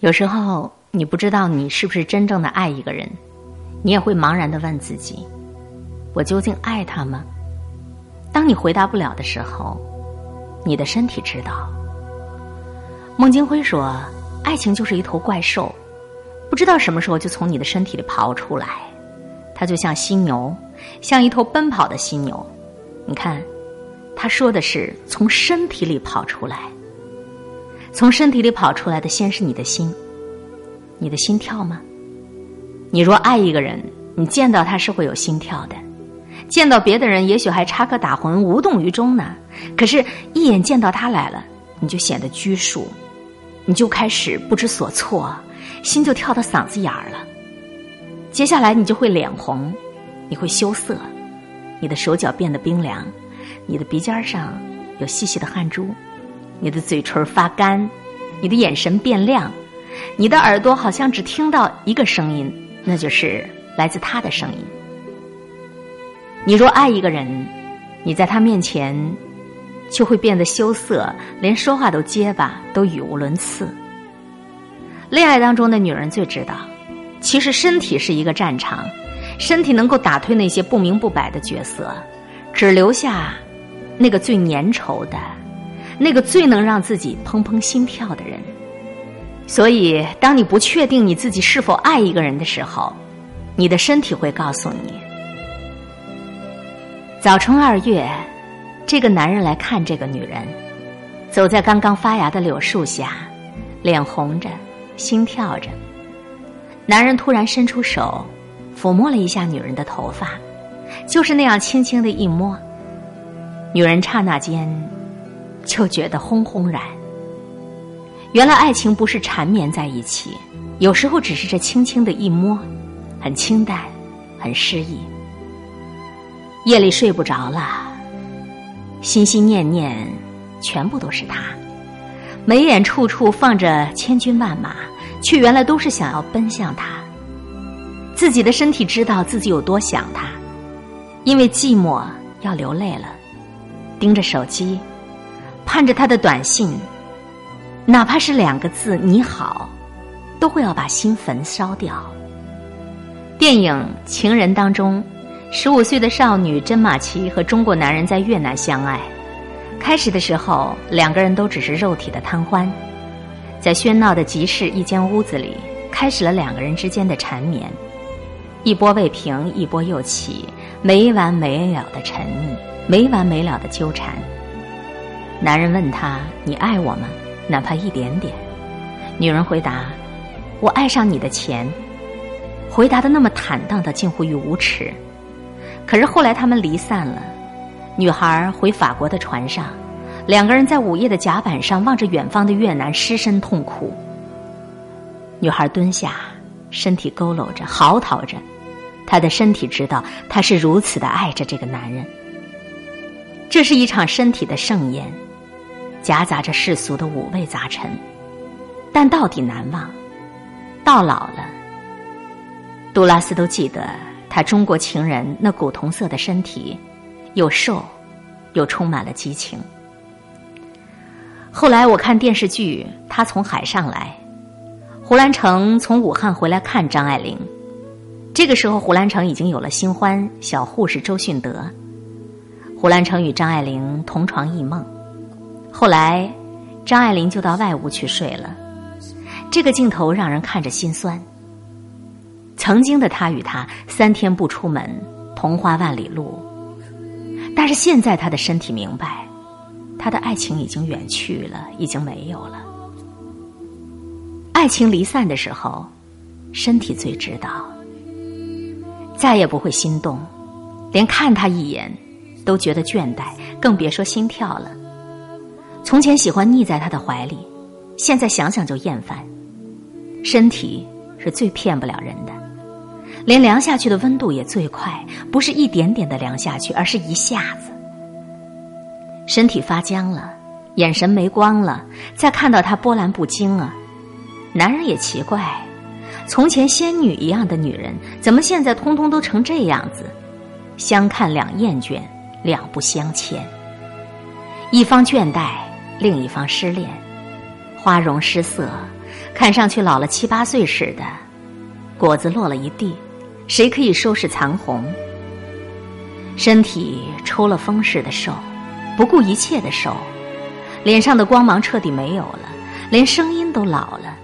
有时候你不知道你是不是真正的爱一个人，你也会茫然的问自己：我究竟爱他吗？当你回答不了的时候，你的身体知道。孟京辉说：“爱情就是一头怪兽，不知道什么时候就从你的身体里刨出来，它就像犀牛，像一头奔跑的犀牛。你看，他说的是从身体里跑出来。”从身体里跑出来的，先是你的心，你的心跳吗？你若爱一个人，你见到他是会有心跳的；见到别的人，也许还插科打诨，无动于衷呢。可是，一眼见到他来了，你就显得拘束，你就开始不知所措，心就跳到嗓子眼儿了。接下来，你就会脸红，你会羞涩，你的手脚变得冰凉，你的鼻尖上有细细的汗珠。你的嘴唇发干，你的眼神变亮，你的耳朵好像只听到一个声音，那就是来自他的声音。你若爱一个人，你在他面前就会变得羞涩，连说话都结巴，都语无伦次。恋爱当中的女人最知道，其实身体是一个战场，身体能够打退那些不明不白的角色，只留下那个最粘稠的。那个最能让自己砰砰心跳的人，所以当你不确定你自己是否爱一个人的时候，你的身体会告诉你。早春二月，这个男人来看这个女人，走在刚刚发芽的柳树下，脸红着，心跳着。男人突然伸出手，抚摸了一下女人的头发，就是那样轻轻的一摸，女人刹那间。就觉得轰轰然。原来爱情不是缠绵在一起，有时候只是这轻轻的一摸，很清淡，很诗意。夜里睡不着了，心心念念全部都是他，眉眼处处放着千军万马，却原来都是想要奔向他。自己的身体知道自己有多想他，因为寂寞要流泪了，盯着手机。盼着他的短信，哪怕是两个字“你好”，都会要把心焚烧掉。电影《情人》当中，十五岁的少女甄马奇和中国男人在越南相爱。开始的时候，两个人都只是肉体的贪欢，在喧闹的集市一间屋子里，开始了两个人之间的缠绵。一波未平，一波又起，没完没了的沉溺，没完没了的纠缠。男人问他：“你爱我吗？哪怕一点点。”女人回答：“我爱上你的钱。”回答的那么坦荡的近乎于无耻。可是后来他们离散了。女孩回法国的船上，两个人在午夜的甲板上望着远方的越南，失声痛哭。女孩蹲下，身体佝偻着，嚎啕着。她的身体知道，她是如此的爱着这个男人。这是一场身体的盛宴。夹杂着世俗的五味杂陈，但到底难忘。到老了，杜拉斯都记得他中国情人那古铜色的身体，又瘦，又充满了激情。后来我看电视剧《他从海上来》，胡兰成从武汉回来看张爱玲，这个时候胡兰成已经有了新欢小护士周迅德，胡兰成与张爱玲同床异梦。后来，张爱玲就到外屋去睡了。这个镜头让人看着心酸。曾经的他与她三天不出门，同花万里路。但是现在他的身体明白，他的爱情已经远去了，已经没有了。爱情离散的时候，身体最知道，再也不会心动，连看他一眼都觉得倦怠，更别说心跳了。从前喜欢腻在他的怀里，现在想想就厌烦。身体是最骗不了人的，连凉下去的温度也最快，不是一点点的凉下去，而是一下子。身体发僵了，眼神没光了，再看到他波澜不惊啊！男人也奇怪，从前仙女一样的女人，怎么现在通通都成这样子？相看两厌倦，两不相欠，一方倦怠。另一方失恋，花容失色，看上去老了七八岁似的，果子落了一地，谁可以收拾残红？身体抽了风似的瘦，不顾一切的瘦，脸上的光芒彻底没有了，连声音都老了。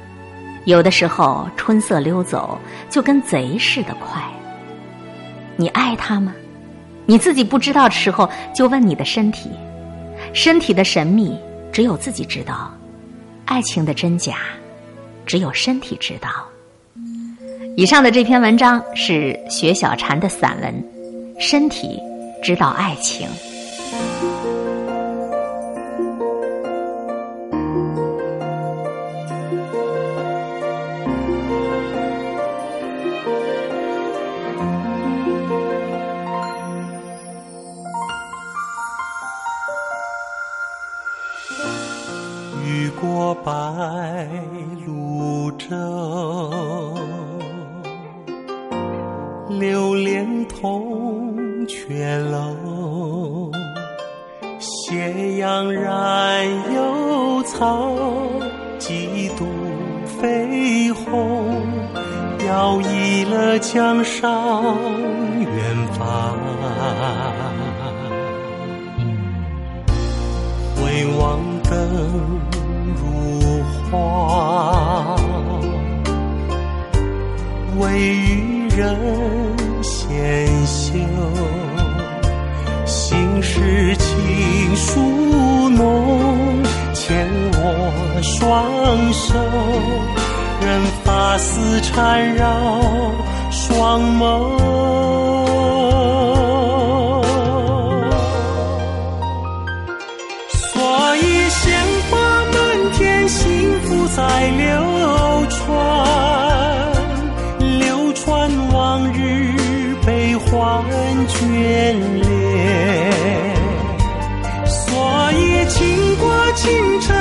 有的时候春色溜走，就跟贼似的快。你爱他吗？你自己不知道的时候，就问你的身体。身体的神秘，只有自己知道；爱情的真假，只有身体知道。以上的这篇文章是雪小禅的散文《身体知道爱情》。上远方。回望灯如。花为渔人纤绣，心事情书浓，牵我双手，任发丝缠绕双眸。所以鲜花满天，幸福在流传，流传往日悲欢眷恋。所以倾国倾城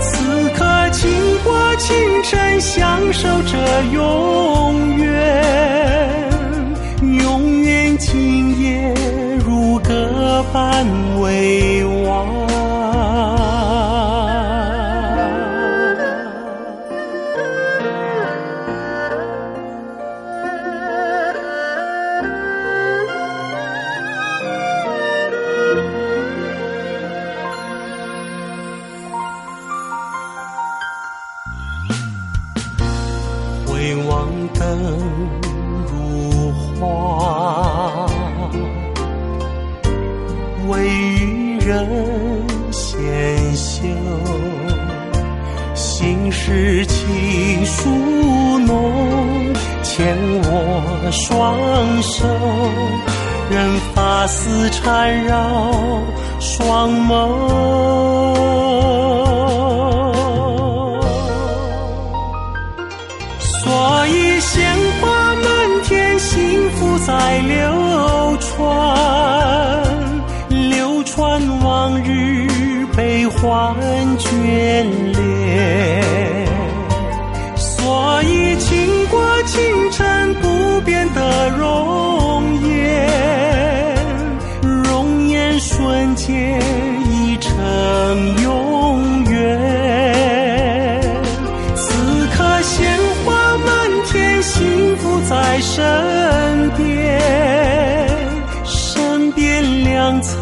此刻倾国倾城，享受着拥所以鲜花满天，幸福在流传，流传往日悲欢眷恋身边，身边两侧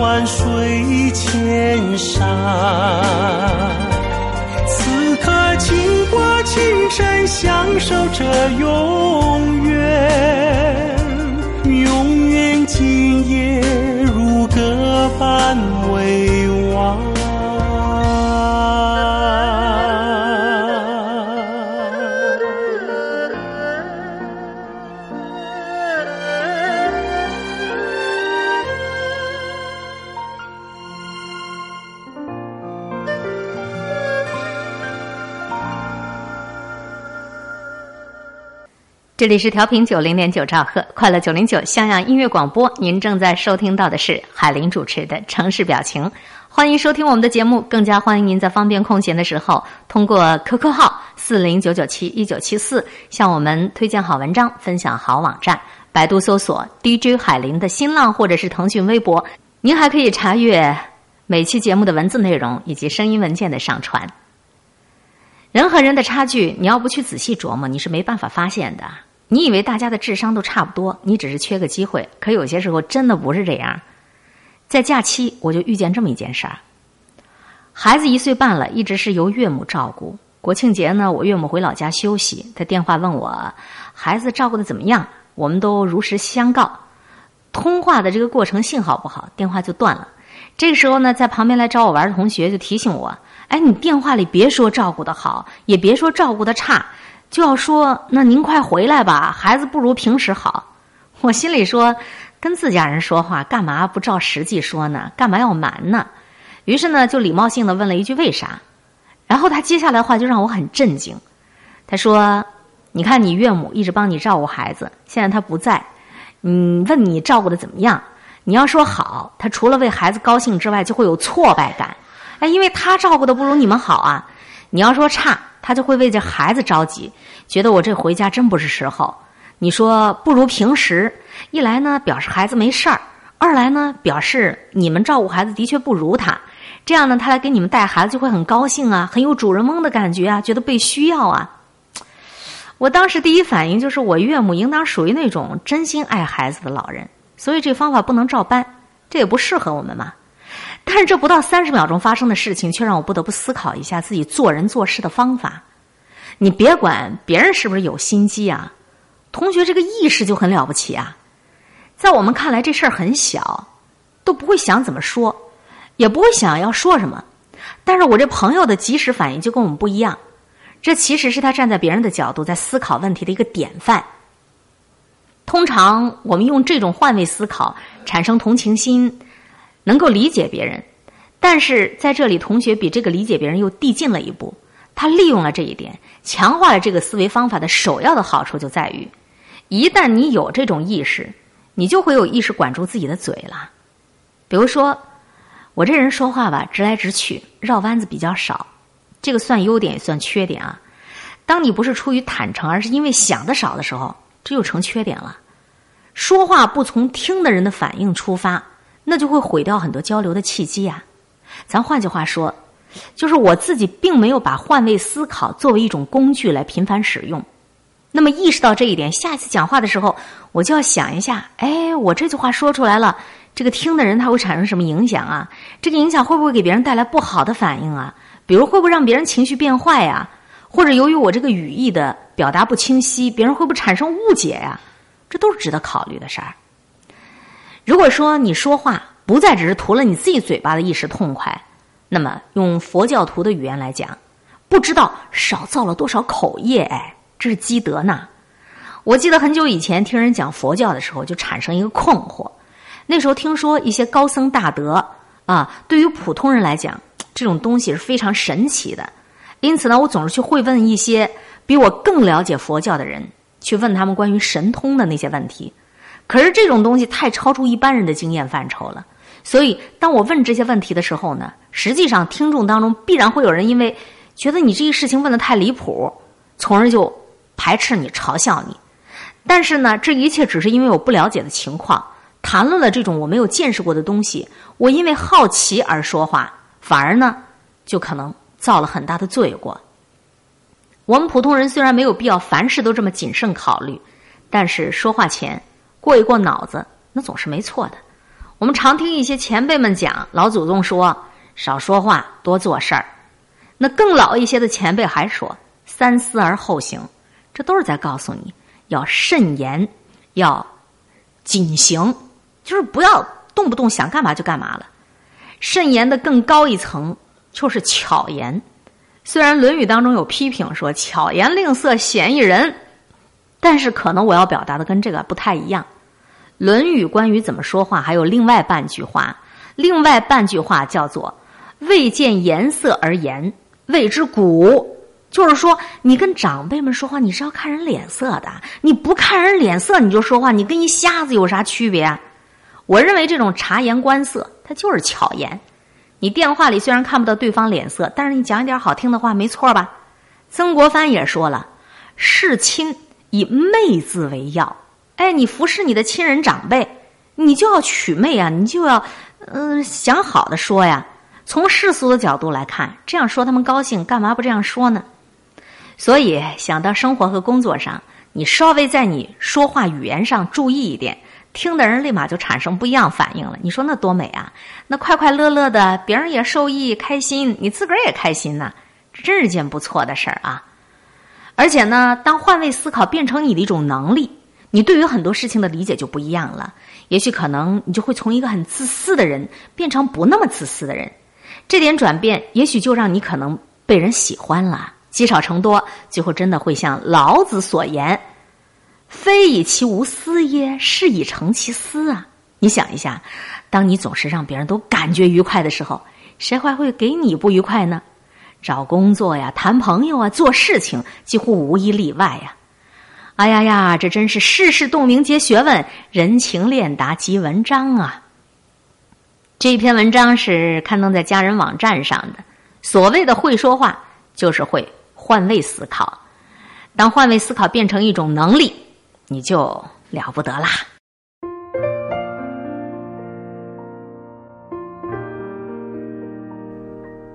万水千山。此刻，倾国倾城，享受着永这里是调频九零点九兆赫，快乐九零九襄阳音乐广播。您正在收听到的是海林主持的《城市表情》，欢迎收听我们的节目。更加欢迎您在方便空闲的时候，通过 QQ 号四零九九七一九七四向我们推荐好文章、分享好网站。百度搜索 DJ 海林的新浪或者是腾讯微博，您还可以查阅每期节目的文字内容以及声音文件的上传。人和人的差距，你要不去仔细琢磨，你是没办法发现的。你以为大家的智商都差不多，你只是缺个机会。可有些时候真的不是这样。在假期，我就遇见这么一件事儿：孩子一岁半了，一直是由岳母照顾。国庆节呢，我岳母回老家休息，他电话问我孩子照顾的怎么样，我们都如实相告。通话的这个过程信号不好，电话就断了。这个时候呢，在旁边来找我玩的同学就提醒我。哎，你电话里别说照顾的好，也别说照顾的差，就要说那您快回来吧，孩子不如平时好。我心里说，跟自家人说话干嘛不照实际说呢？干嘛要瞒呢？于是呢，就礼貌性的问了一句为啥。然后他接下来的话就让我很震惊。他说：“你看你岳母一直帮你照顾孩子，现在他不在，嗯，问你照顾的怎么样？你要说好，他除了为孩子高兴之外，就会有挫败感。”哎，因为他照顾的不如你们好啊！你要说差，他就会为这孩子着急，觉得我这回家真不是时候。你说不如平时，一来呢表示孩子没事儿，二来呢表示你们照顾孩子的确不如他。这样呢，他来给你们带孩子就会很高兴啊，很有主人翁的感觉啊，觉得被需要啊。我当时第一反应就是，我岳母应当属于那种真心爱孩子的老人，所以这方法不能照搬，这也不适合我们嘛。但是这不到三十秒钟发生的事情，却让我不得不思考一下自己做人做事的方法。你别管别人是不是有心机啊，同学这个意识就很了不起啊。在我们看来，这事儿很小，都不会想怎么说，也不会想要说什么。但是我这朋友的及时反应就跟我们不一样，这其实是他站在别人的角度在思考问题的一个典范。通常我们用这种换位思考，产生同情心。能够理解别人，但是在这里，同学比这个理解别人又递进了一步。他利用了这一点，强化了这个思维方法的首要的好处就在于，一旦你有这种意识，你就会有意识管住自己的嘴了。比如说，我这人说话吧，直来直去，绕弯子比较少，这个算优点也算缺点啊。当你不是出于坦诚，而是因为想的少的时候，这就成缺点了。说话不从听的人的反应出发。那就会毁掉很多交流的契机呀。咱换句话说，就是我自己并没有把换位思考作为一种工具来频繁使用。那么意识到这一点，下次讲话的时候，我就要想一下：哎，我这句话说出来了，这个听的人他会产生什么影响啊？这个影响会不会给别人带来不好的反应啊？比如会不会让别人情绪变坏呀？或者由于我这个语义的表达不清晰，别人会不会产生误解呀？这都是值得考虑的事儿。如果说你说话不再只是图了你自己嘴巴的一时痛快，那么用佛教徒的语言来讲，不知道少造了多少口业，哎，这是积德呢。我记得很久以前听人讲佛教的时候，就产生一个困惑。那时候听说一些高僧大德啊，对于普通人来讲，这种东西是非常神奇的。因此呢，我总是去会问一些比我更了解佛教的人，去问他们关于神通的那些问题。可是这种东西太超出一般人的经验范畴了，所以当我问这些问题的时候呢，实际上听众当中必然会有人因为觉得你这个事情问的太离谱，从而就排斥你、嘲笑你。但是呢，这一切只是因为我不了解的情况，谈论了这种我没有见识过的东西，我因为好奇而说话，反而呢，就可能造了很大的罪过。我们普通人虽然没有必要凡事都这么谨慎考虑，但是说话前。过一过脑子，那总是没错的。我们常听一些前辈们讲，老祖宗说少说话，多做事儿。那更老一些的前辈还说三思而后行，这都是在告诉你要慎言，要谨行，就是不要动不动想干嘛就干嘛了。慎言的更高一层就是巧言。虽然《论语》当中有批评说巧言令色，鲜矣仁，但是可能我要表达的跟这个不太一样。《论语》关于怎么说话，还有另外半句话。另外半句话叫做“未见颜色而言，谓之古”，就是说，你跟长辈们说话，你是要看人脸色的。你不看人脸色，你就说话，你跟一瞎子有啥区别？我认为这种察言观色，它就是巧言。你电话里虽然看不到对方脸色，但是你讲一点好听的话，没错吧？曾国藩也说了：“事亲以媚字为要。”哎，你服侍你的亲人长辈，你就要取媚啊，你就要嗯想好的说呀。从世俗的角度来看，这样说他们高兴，干嘛不这样说呢？所以，想到生活和工作上，你稍微在你说话语言上注意一点，听的人立马就产生不一样反应了。你说那多美啊！那快快乐乐的，别人也受益开心，你自个儿也开心呐，真是件不错的事儿啊！而且呢，当换位思考变成你的一种能力，你对于很多事情的理解就不一样了。也许可能你就会从一个很自私的人变成不那么自私的人，这点转变也许就让你可能被人喜欢了。积少成多，最后真的会像老子所言：“非以其无私耶，是以成其私啊！”你想一下，当你总是让别人都感觉愉快的时候，谁还会给你不愉快呢？找工作呀，谈朋友啊，做事情几乎无一例外呀！哎呀呀，这真是世事洞明皆学问，人情练达即文章啊！这篇文章是刊登在家人网站上的。所谓的会说话，就是会。换位思考，当换位思考变成一种能力，你就了不得啦！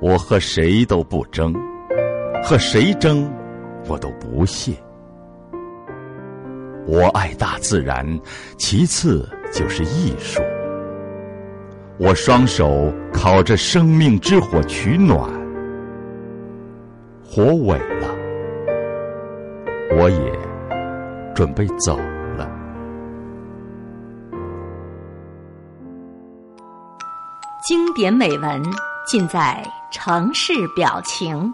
我和谁都不争，和谁争，我都不屑。我爱大自然，其次就是艺术。我双手烤着生命之火取暖。火萎了，我也准备走了。经典美文尽在城市表情。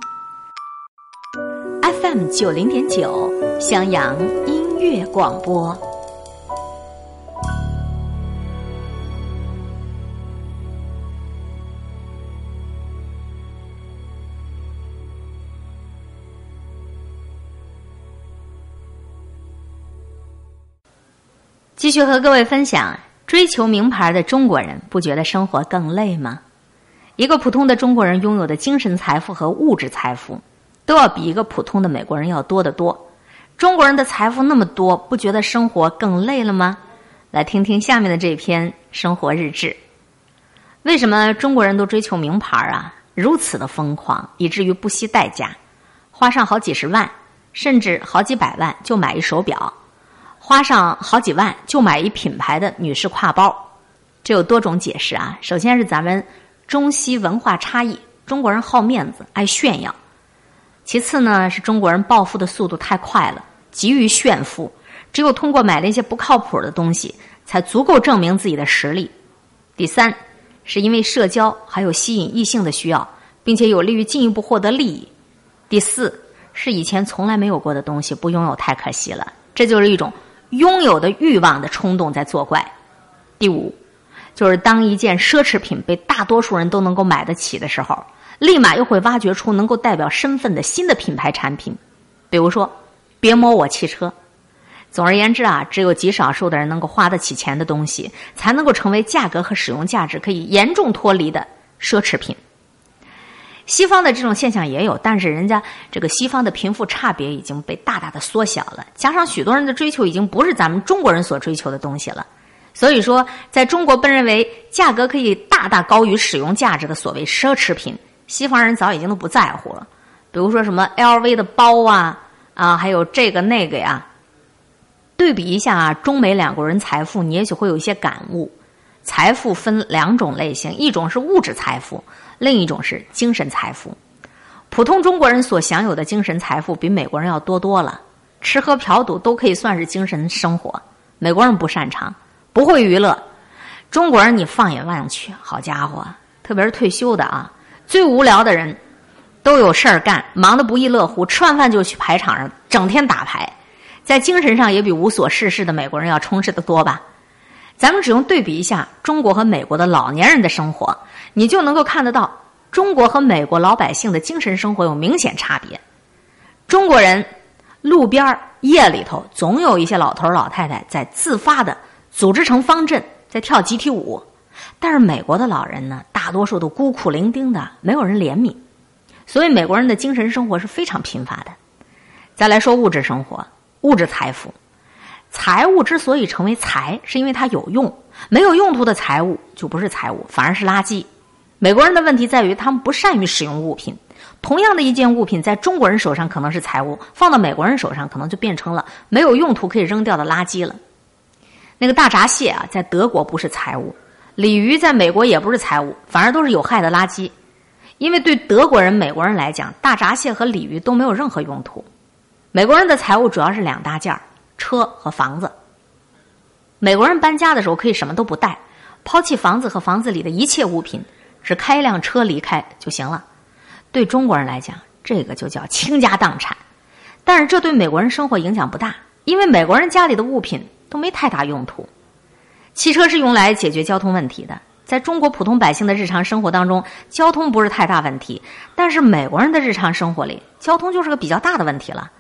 FM 九零点九，襄阳音乐广播。继续和各位分享：追求名牌的中国人不觉得生活更累吗？一个普通的中国人拥有的精神财富和物质财富，都要比一个普通的美国人要多得多。中国人的财富那么多，不觉得生活更累了吗？来听听下面的这篇生活日志。为什么中国人都追求名牌啊？如此的疯狂，以至于不惜代价，花上好几十万，甚至好几百万就买一手表。花上好几万就买一品牌的女士挎包，这有多种解释啊。首先是咱们中西文化差异，中国人好面子爱炫耀；其次呢是中国人暴富的速度太快了，急于炫富，只有通过买那些不靠谱的东西，才足够证明自己的实力；第三是因为社交还有吸引异性的需要，并且有利于进一步获得利益；第四是以前从来没有过的东西不拥有太可惜了，这就是一种。拥有的欲望的冲动在作怪。第五，就是当一件奢侈品被大多数人都能够买得起的时候，立马又会挖掘出能够代表身份的新的品牌产品，比如说“别摸我汽车”。总而言之啊，只有极少数的人能够花得起钱的东西，才能够成为价格和使用价值可以严重脱离的奢侈品。西方的这种现象也有，但是人家这个西方的贫富差别已经被大大的缩小了，加上许多人的追求已经不是咱们中国人所追求的东西了，所以说，在中国被认为价格可以大大高于使用价值的所谓奢侈品，西方人早已经都不在乎了。比如说什么 LV 的包啊啊，还有这个那个呀，对比一下中美两国人财富，你也许会有一些感悟。财富分两种类型，一种是物质财富。另一种是精神财富，普通中国人所享有的精神财富比美国人要多多了，吃喝嫖赌都可以算是精神生活。美国人不擅长，不会娱乐。中国人你放眼望去，好家伙，特别是退休的啊，最无聊的人都有事儿干，忙得不亦乐乎，吃完饭就去牌场上整天打牌，在精神上也比无所事事的美国人要充实的多吧。咱们只用对比一下中国和美国的老年人的生活。你就能够看得到，中国和美国老百姓的精神生活有明显差别。中国人路边夜里头总有一些老头老太太在自发的组织成方阵，在跳集体舞。但是美国的老人呢，大多数都孤苦伶仃的，没有人怜悯，所以美国人的精神生活是非常贫乏的。再来说物质生活，物质财富，财物之所以成为财，是因为它有用，没有用途的财物就不是财物，反而是垃圾。美国人的问题在于他们不善于使用物品，同样的一件物品在中国人手上可能是财物，放到美国人手上可能就变成了没有用途可以扔掉的垃圾了。那个大闸蟹啊，在德国不是财物。鲤鱼在美国也不是财物，反而都是有害的垃圾。因为对德国人、美国人来讲，大闸蟹和鲤鱼都没有任何用途。美国人的财物主要是两大件儿：车和房子。美国人搬家的时候可以什么都不带，抛弃房子和房子里的一切物品，只开一辆车离开就行了。对中国人来讲，这个就叫倾家荡产。但是这对美国人生活影响不大，因为美国人家里的物品都没太大用途。汽车是用来解决交通问题的，在中国普通百姓的日常生活当中，交通不是太大问题。但是美国人的日常生活里，交通就是个比较大的问题了。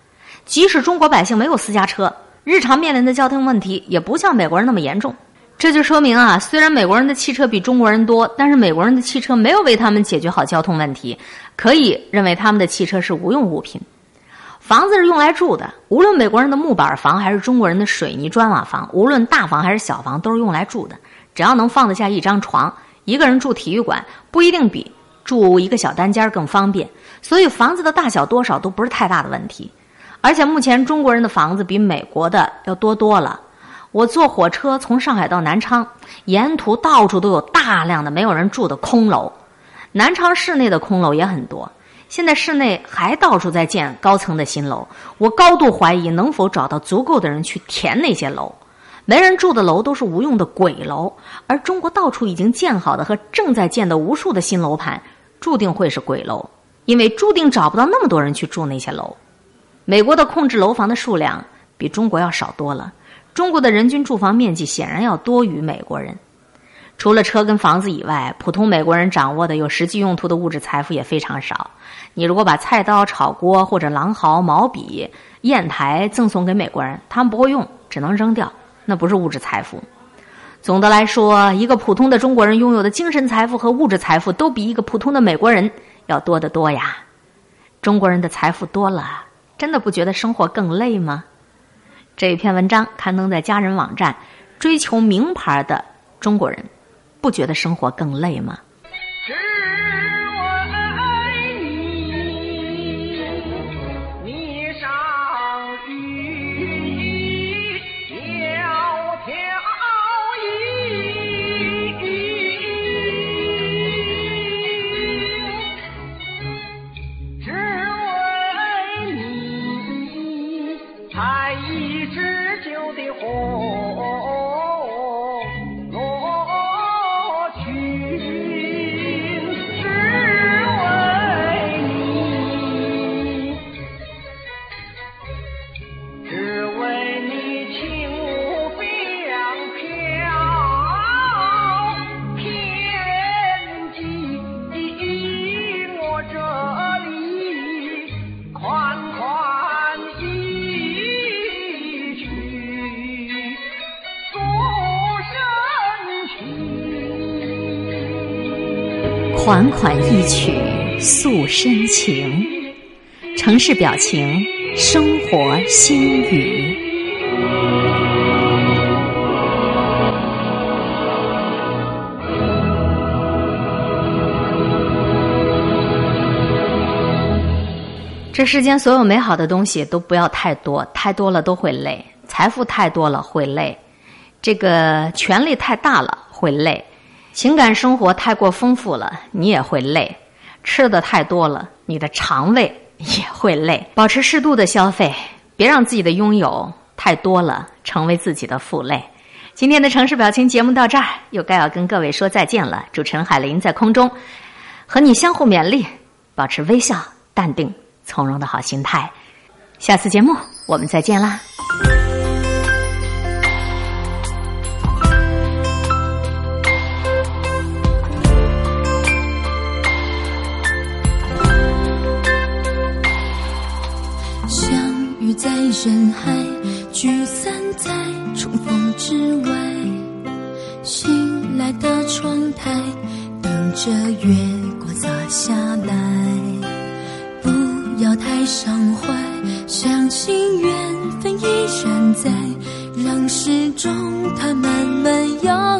即使中国百姓没有私家车，日常面临的交通问题也不像美国人那么严重。这就说明啊，虽然美国人的汽车比中国人多，但是美国人的汽车没有为他们解决好交通问题，可以认为他们的汽车是无用物品。房子是用来住的，无论美国人的木板房还是中国人的水泥砖瓦房，无论大房还是小房，都是用来住的。只要能放得下一张床，一个人住体育馆不一定比住一个小单间更方便。所以房子的大小多少都不是太大的问题。而且目前中国人的房子比美国的要多多了。我坐火车从上海到南昌，沿途到处都有大量的没有人住的空楼，南昌市内的空楼也很多。现在市内还到处在建高层的新楼，我高度怀疑能否找到足够的人去填那些楼。没人住的楼都是无用的鬼楼，而中国到处已经建好的和正在建的无数的新楼盘，注定会是鬼楼，因为注定找不到那么多人去住那些楼。美国的控制楼房的数量比中国要少多了，中国的人均住房面积显然要多于美国人。除了车跟房子以外，普通美国人掌握的有实际用途的物质财富也非常少。你如果把菜刀、炒锅或者狼毫、毛笔、砚台赠送给美国人，他们不会用，只能扔掉，那不是物质财富。总的来说，一个普通的中国人拥有的精神财富和物质财富都比一个普通的美国人要多得多呀。中国人的财富多了，真的不觉得生活更累吗？这一篇文章刊登在家人网站，追求名牌的中国人。不觉得生活更累吗？款款一曲诉深情，城市表情，生活心语。这世间所有美好的东西都不要太多，太多了都会累；财富太多了会累，这个权力太大了会累。情感生活太过丰富了，你也会累；吃的太多了，你的肠胃也会累。保持适度的消费，别让自己的拥有太多了成为自己的负累。今天的城市表情节目到这儿，又该要跟各位说再见了。主持人海林在空中和你相互勉励，保持微笑、淡定、从容的好心态。下次节目我们再见啦。深海聚散在重逢之外醒来的窗台等着月光洒下来不要太伤怀相信缘分依然在让时钟它慢慢摇